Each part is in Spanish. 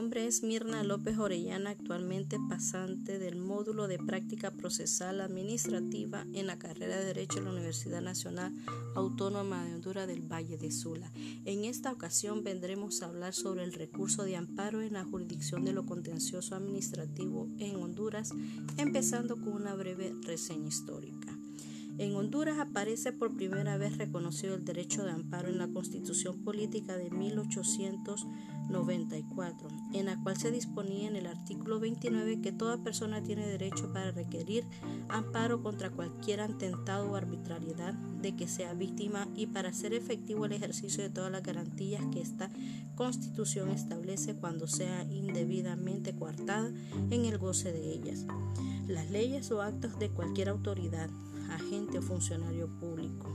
nombre es Mirna López Orellana, actualmente pasante del módulo de práctica procesal administrativa en la carrera de Derecho de la Universidad Nacional Autónoma de Honduras del Valle de Sula. En esta ocasión vendremos a hablar sobre el recurso de amparo en la jurisdicción de lo contencioso administrativo en Honduras, empezando con una breve reseña histórica. En Honduras aparece por primera vez reconocido el derecho de amparo en la Constitución Política de 1894, en la cual se disponía en el artículo 29 que toda persona tiene derecho para requerir amparo contra cualquier atentado o arbitrariedad de que sea víctima y para hacer efectivo el ejercicio de todas las garantías que esta Constitución establece cuando sea indebidamente coartada en el goce de ellas. Las leyes o actos de cualquier autoridad agente o funcionario público.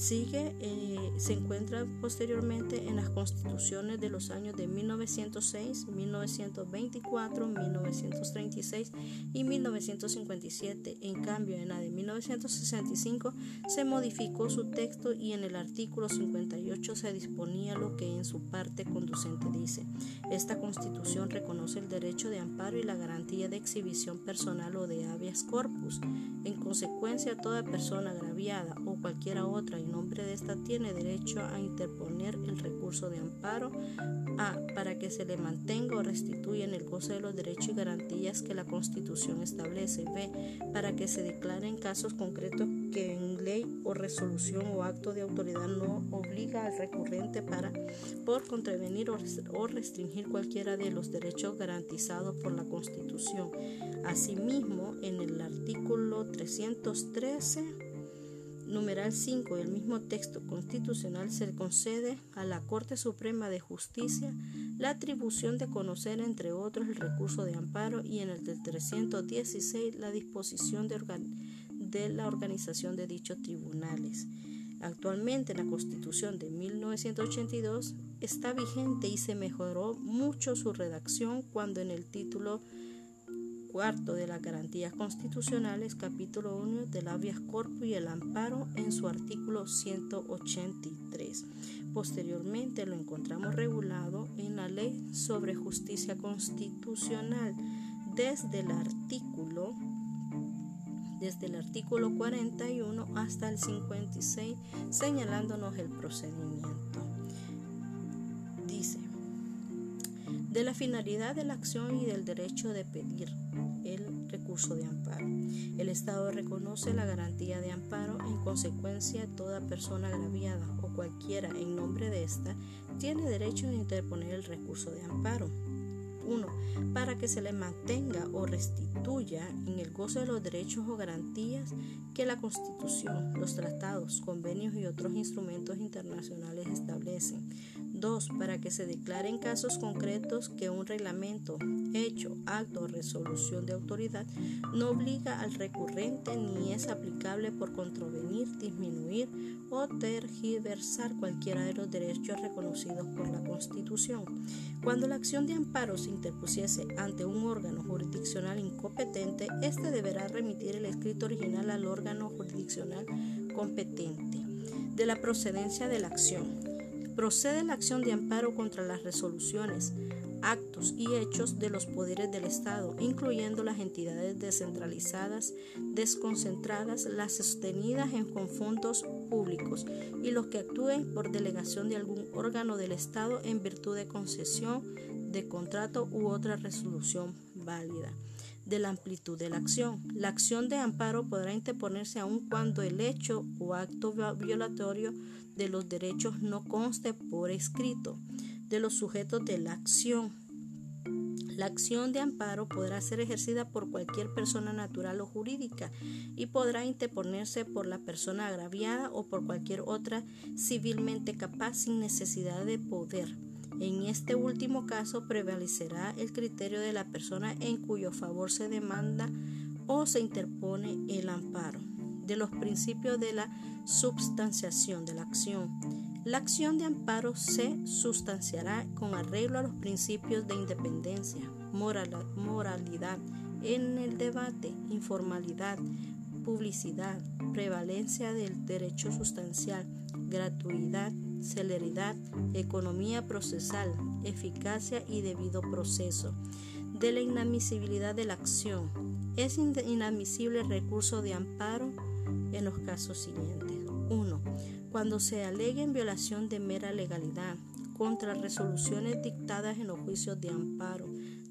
Sigue, eh, se encuentra posteriormente en las constituciones de los años de 1906, 1924, 1936 y 1957. En cambio, en la de 1965 se modificó su texto y en el artículo 58 se disponía lo que en su parte conducente dice. Esta constitución reconoce el derecho de amparo y la garantía de exhibición personal o de habeas corpus. En consecuencia, toda persona agraviada o cualquiera otra nombre de esta tiene derecho a interponer el recurso de amparo A para que se le mantenga o restituya en el goce de los derechos y garantías que la Constitución establece. B para que se declare en casos concretos que en ley o resolución o acto de autoridad no obliga al recurrente para por contravenir o restringir cualquiera de los derechos garantizados por la Constitución. Asimismo, en el artículo 313 numeral 5 del mismo texto constitucional se concede a la Corte Suprema de Justicia la atribución de conocer, entre otros, el recurso de amparo y en el del 316 la disposición de, de la organización de dichos tribunales. Actualmente la Constitución de 1982 está vigente y se mejoró mucho su redacción cuando en el título cuarto de las garantías constitucionales, capítulo 1 del habeas corpus y el amparo en su artículo 183. Posteriormente lo encontramos regulado en la Ley sobre Justicia Constitucional desde el artículo desde el artículo 41 hasta el 56, señalándonos el procedimiento. De la finalidad de la acción y del derecho de pedir el recurso de amparo. El Estado reconoce la garantía de amparo, en consecuencia toda persona agraviada o cualquiera en nombre de ésta tiene derecho a interponer el recurso de amparo. 1. Para que se le mantenga o restituya en el goce de los derechos o garantías que la Constitución, los tratados, convenios y otros instrumentos internacionales establecen. 2. Para que se declare en casos concretos que un reglamento, hecho, acto o resolución de autoridad no obliga al recurrente ni es aplicable por contravenir, disminuir o tergiversar cualquiera de los derechos reconocidos por la Constitución. Cuando la acción de amparo se interpusiese ante un órgano jurisdiccional incompetente, éste deberá remitir el escrito original al órgano jurisdiccional competente de la procedencia de la acción procede la acción de amparo contra las resoluciones, actos y hechos de los poderes del Estado, incluyendo las entidades descentralizadas, desconcentradas, las sostenidas en conjuntos públicos y los que actúen por delegación de algún órgano del Estado en virtud de concesión de contrato u otra resolución válida de la amplitud de la acción. La acción de amparo podrá interponerse aun cuando el hecho o acto violatorio de los derechos no conste por escrito de los sujetos de la acción. La acción de amparo podrá ser ejercida por cualquier persona natural o jurídica y podrá interponerse por la persona agraviada o por cualquier otra civilmente capaz sin necesidad de poder en este último caso prevalecerá el criterio de la persona en cuyo favor se demanda o se interpone el amparo. De los principios de la substanciación de la acción. La acción de amparo se sustanciará con arreglo a los principios de independencia, moralidad en el debate, informalidad, publicidad, prevalencia del derecho sustancial, gratuidad, celeridad, economía procesal, eficacia y debido proceso. De la inadmisibilidad de la acción. Es inadmisible el recurso de amparo en los casos siguientes. 1. Cuando se alegue en violación de mera legalidad contra resoluciones dictadas en los juicios de amparo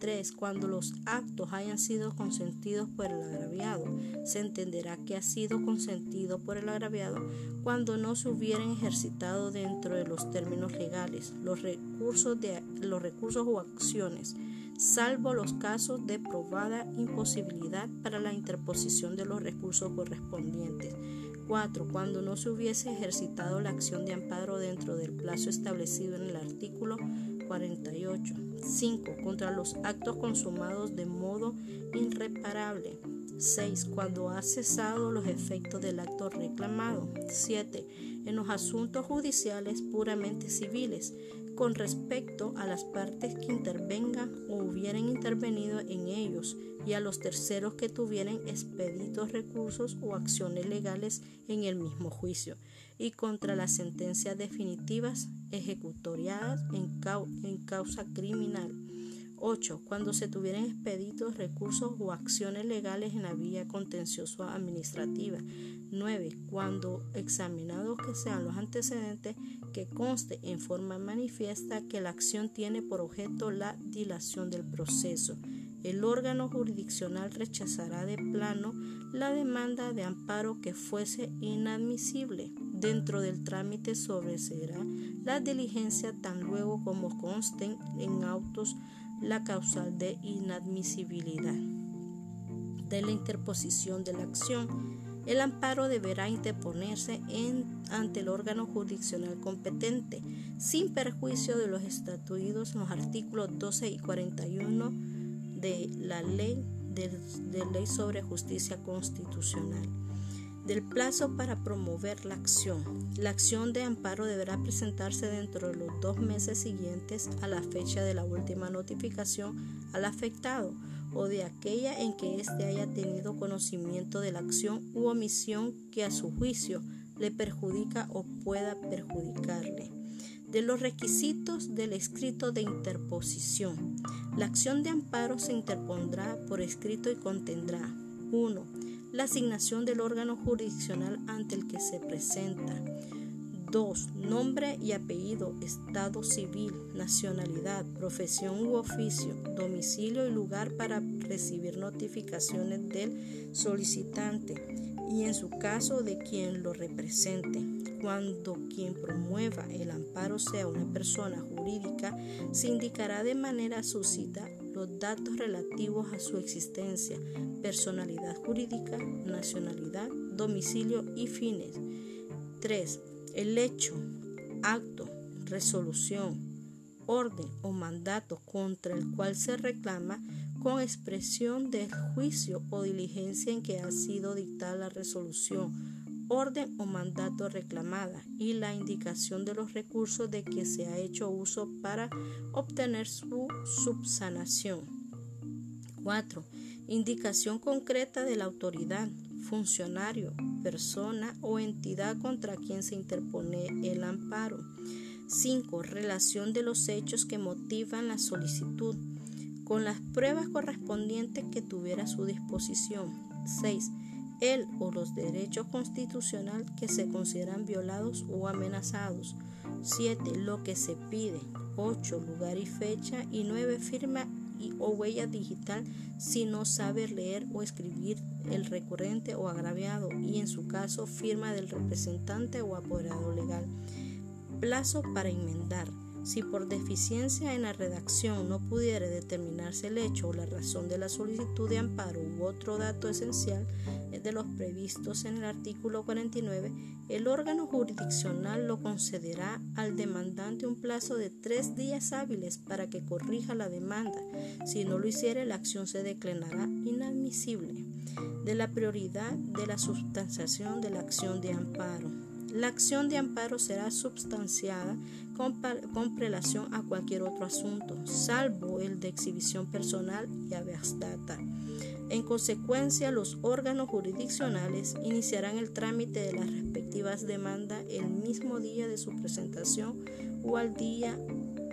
3. Cuando los actos hayan sido consentidos por el agraviado, se entenderá que ha sido consentido por el agraviado cuando no se hubieran ejercitado dentro de los términos legales los recursos, de, los recursos o acciones, salvo los casos de probada imposibilidad para la interposición de los recursos correspondientes. 4. Cuando no se hubiese ejercitado la acción de amparo dentro del plazo establecido en el artículo 48. 5. Contra los actos consumados de modo irreparable. 6. Cuando ha cesado los efectos del acto reclamado. 7. En los asuntos judiciales puramente civiles, con respecto a las partes que intervengan o hubieran intervenido en ellos y a los terceros que tuvieran expeditos recursos o acciones legales en el mismo juicio y contra las sentencias definitivas ejecutoriadas en, causa criminal. 8. Cuando se tuvieran expeditos recursos o acciones legales en la vía contencioso administrativa. 9. Cuando examinados que sean los antecedentes que conste en forma manifiesta que la acción tiene por objeto la dilación del proceso el órgano jurisdiccional rechazará de plano la demanda de amparo que fuese inadmisible. Dentro del trámite sobreserá la diligencia tan luego como consten en autos la causal de inadmisibilidad de la interposición de la acción. El amparo deberá interponerse ante el órgano jurisdiccional competente, sin perjuicio de los estatuidos en los artículos 12 y 41 de la ley de, ley sobre justicia constitucional del plazo para promover la acción. La acción de amparo deberá presentarse dentro de los dos meses siguientes a la fecha de la última notificación al afectado o de aquella en que éste haya tenido conocimiento de la acción u omisión que a su juicio le perjudica o pueda perjudicarle de los requisitos del escrito de interposición. La acción de amparo se interpondrá por escrito y contendrá 1. La asignación del órgano jurisdiccional ante el que se presenta. 2. Nombre y apellido, estado civil, nacionalidad, profesión u oficio, domicilio y lugar para recibir notificaciones del solicitante y en su caso de quien lo represente. Cuando quien promueva el amparo sea una persona jurídica, se indicará de manera suscita datos relativos a su existencia, personalidad jurídica, nacionalidad, domicilio y fines. 3. El hecho, acto, resolución, orden o mandato contra el cual se reclama con expresión del juicio o diligencia en que ha sido dictada la resolución orden o mandato reclamada y la indicación de los recursos de que se ha hecho uso para obtener su subsanación. 4. Indicación concreta de la autoridad, funcionario, persona o entidad contra quien se interpone el amparo. 5. Relación de los hechos que motivan la solicitud con las pruebas correspondientes que tuviera a su disposición. 6 él o los derechos constitucionales que se consideran violados o amenazados. 7. Lo que se pide. 8. Lugar y fecha. Y 9. Firma y, o huella digital si no sabe leer o escribir el recurrente o agraviado y en su caso firma del representante o apoderado legal. Plazo para enmendar. Si por deficiencia en la redacción no pudiera determinarse el hecho o la razón de la solicitud de amparo u otro dato esencial de los previstos en el artículo 49, el órgano jurisdiccional lo concederá al demandante un plazo de tres días hábiles para que corrija la demanda. Si no lo hiciere, la acción se declarará inadmisible. De la prioridad de la sustanciación de la acción de amparo. La acción de amparo será substanciada con, prelación a cualquier otro asunto, salvo el de exhibición personal y habeas. En consecuencia, los órganos jurisdiccionales iniciarán el trámite de las respectivas demandas el mismo día de su presentación o al día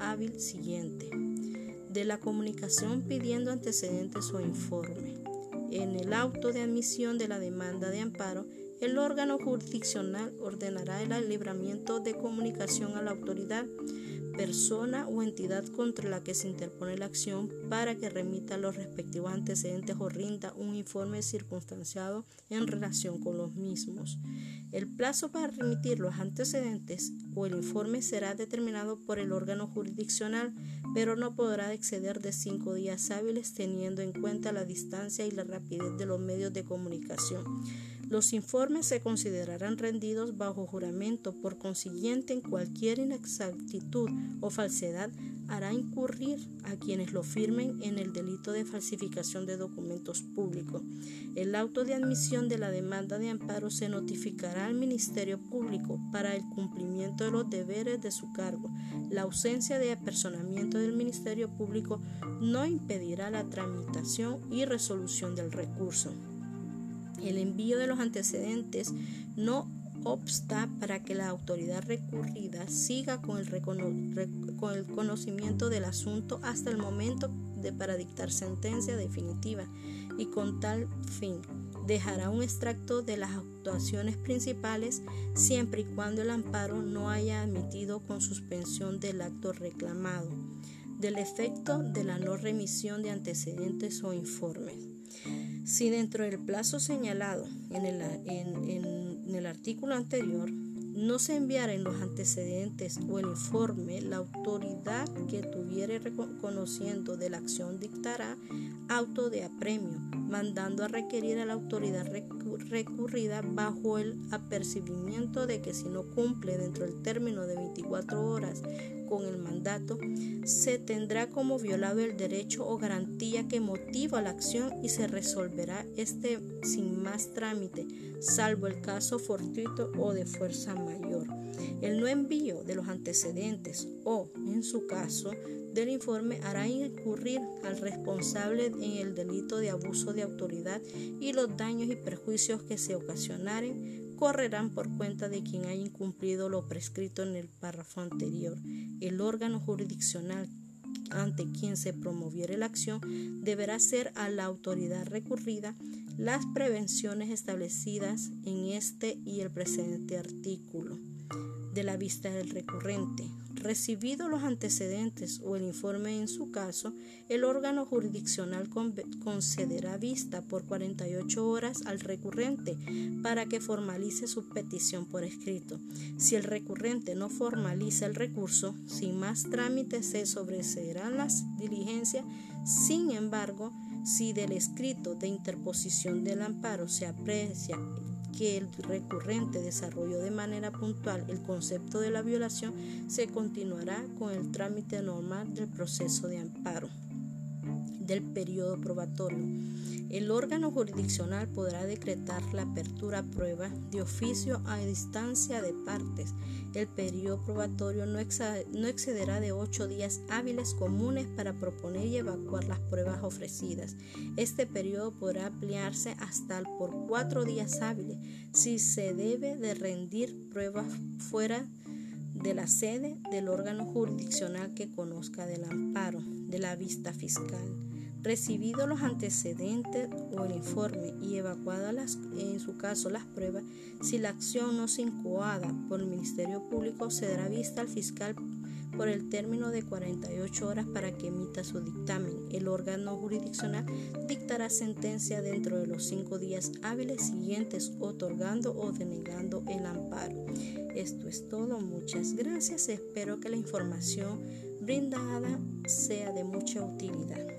hábil siguiente de la comunicación pidiendo antecedentes o informe. En el auto de admisión de la demanda de amparo, el órgano jurisdiccional ordenará el libramiento de comunicación a la autoridad persona o entidad contra la que se interpone la acción para que remita los respectivos antecedentes o rinda un informe circunstanciado en relación con los mismos. El plazo para remitir los antecedentes o el informe será determinado por el órgano jurisdiccional, pero no podrá exceder de cinco días hábiles teniendo en cuenta la distancia y la rapidez de los medios de comunicación. Los informes se considerarán rendidos bajo juramento, por consiguiente, en cualquier inexactitud o falsedad hará incurrir a quienes lo firmen en el delito de falsificación de documentos públicos. El auto de admisión de la demanda de amparo se notificará al Ministerio Público para el cumplimiento de los deberes de su cargo. La ausencia de apersonamiento del Ministerio Público no impedirá la tramitación y resolución del recurso. El envío de los antecedentes no obsta para que la autoridad recurrida siga con el, con el conocimiento del asunto hasta el momento de para dictar sentencia definitiva y con tal fin dejará un extracto de las actuaciones principales siempre y cuando el amparo no haya admitido con suspensión del acto reclamado del efecto de la no remisión de antecedentes o informes. Si dentro del plazo señalado en el, artículo anterior no se enviaren los antecedentes o el informe, la autoridad que tuviere reconociendo de la acción dictará auto de apremio, mandando a requerir a la autoridad recurrida bajo el apercibimiento de que si no cumple dentro del término de 24 horas con el mandato, se tendrá como violado el derecho o garantía que motiva la acción y se resolverá este sin más trámite, salvo el caso fortuito o de fuerza mayor. El no envío de los antecedentes o, en su caso, del informe hará incurrir al responsable en el delito de abuso de autoridad y los daños y perjuicios que se ocasionaren correrán por cuenta de quien haya incumplido lo prescrito en el párrafo anterior. El órgano jurisdiccional ante quien se promoviere la acción deberá ser a la autoridad recurrida las prevenciones establecidas en este y el presente artículo de la vista del recurrente. Recibido los antecedentes o el informe en su caso, el órgano jurisdiccional concederá vista por 48 horas al recurrente para que formalice su petición por escrito. Si el recurrente no formaliza el recurso, sin más trámites se sobreseerán las diligencias. Sin embargo, si del escrito de interposición del amparo se aprecia que el recurrente desarrolló de manera puntual el concepto de la violación, se continuará con el trámite normal del proceso de amparo del periodo probatorio. El órgano jurisdiccional podrá decretar la apertura a prueba de oficio a distancia de partes. El periodo probatorio no, excederá de ocho días hábiles comunes para proponer y evacuar las pruebas ofrecidas. Este periodo podrá ampliarse hasta por cuatro días hábiles si se debe de rendir pruebas fuera de la sede del órgano jurisdiccional que conozca del amparo de la vista fiscal. Recibido los antecedentes o el informe y evacuadas en su caso las pruebas, si la acción no se incoada por el Ministerio Público, se dará vista al fiscal por el término de 48 horas para que emita su dictamen. El órgano jurisdiccional dictará sentencia dentro de los cinco días hábiles siguientes, otorgando o denegando el amparo. Esto es todo. Muchas gracias. Espero que la información brindada sea de mucha utilidad.